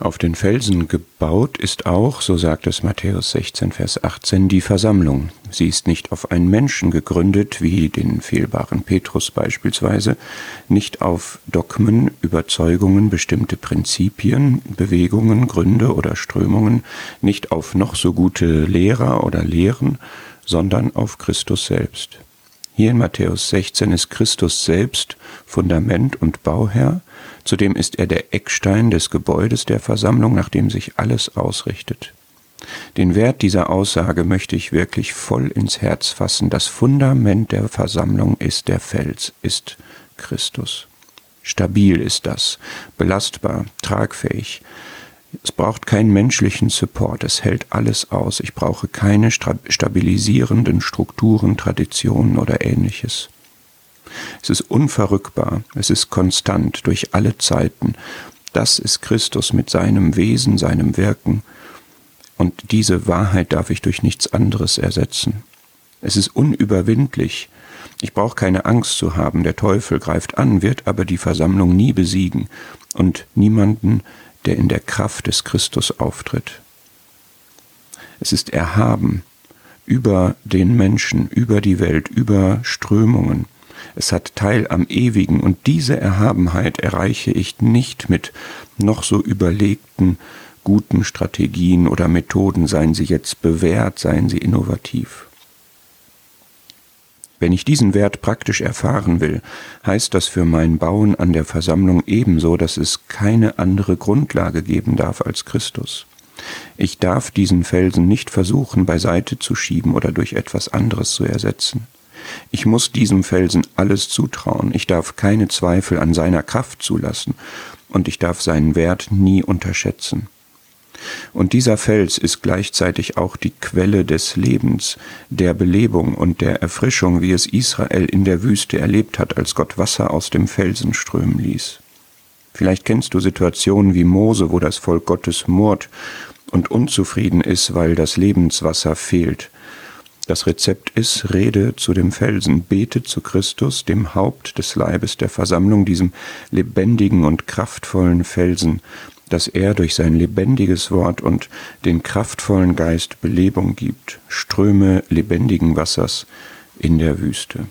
Auf den Felsen gebaut ist auch, so sagt es Matthäus 16, Vers 18, die Versammlung. Sie ist nicht auf einen Menschen gegründet, wie den fehlbaren Petrus beispielsweise, nicht auf Dogmen, Überzeugungen, bestimmte Prinzipien, Bewegungen, Gründe oder Strömungen, nicht auf noch so gute Lehrer oder Lehren, sondern auf Christus selbst. Hier in Matthäus 16 ist Christus selbst Fundament und Bauherr, zudem ist er der Eckstein des Gebäudes der Versammlung, nach dem sich alles ausrichtet. Den Wert dieser Aussage möchte ich wirklich voll ins Herz fassen. Das Fundament der Versammlung ist der Fels, ist Christus. Stabil ist das, belastbar, tragfähig, es braucht keinen menschlichen Support, es hält alles aus. Ich brauche keine stabilisierenden Strukturen, Traditionen oder ähnliches. Es ist unverrückbar, es ist konstant durch alle Zeiten. Das ist Christus mit seinem Wesen, seinem Wirken. Und diese Wahrheit darf ich durch nichts anderes ersetzen. Es ist unüberwindlich. Ich brauche keine Angst zu haben. Der Teufel greift an, wird aber die Versammlung nie besiegen und niemanden der in der Kraft des Christus auftritt. Es ist erhaben über den Menschen, über die Welt, über Strömungen. Es hat Teil am Ewigen und diese Erhabenheit erreiche ich nicht mit noch so überlegten, guten Strategien oder Methoden, seien sie jetzt bewährt, seien sie innovativ. Wenn ich diesen Wert praktisch erfahren will, heißt das für mein Bauen an der Versammlung ebenso, dass es keine andere Grundlage geben darf als Christus. Ich darf diesen Felsen nicht versuchen beiseite zu schieben oder durch etwas anderes zu ersetzen. Ich muss diesem Felsen alles zutrauen, ich darf keine Zweifel an seiner Kraft zulassen, und ich darf seinen Wert nie unterschätzen. Und dieser Fels ist gleichzeitig auch die Quelle des Lebens, der Belebung und der Erfrischung, wie es Israel in der Wüste erlebt hat, als Gott Wasser aus dem Felsen strömen ließ. Vielleicht kennst du Situationen wie Mose, wo das Volk Gottes murrt und unzufrieden ist, weil das Lebenswasser fehlt. Das Rezept ist, rede zu dem Felsen, bete zu Christus, dem Haupt des Leibes der Versammlung, diesem lebendigen und kraftvollen Felsen, dass er durch sein lebendiges Wort und den kraftvollen Geist Belebung gibt, Ströme lebendigen Wassers in der Wüste.